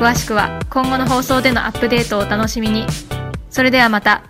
詳しくは今後の放送でのアップデートをお楽しみに。それではまた。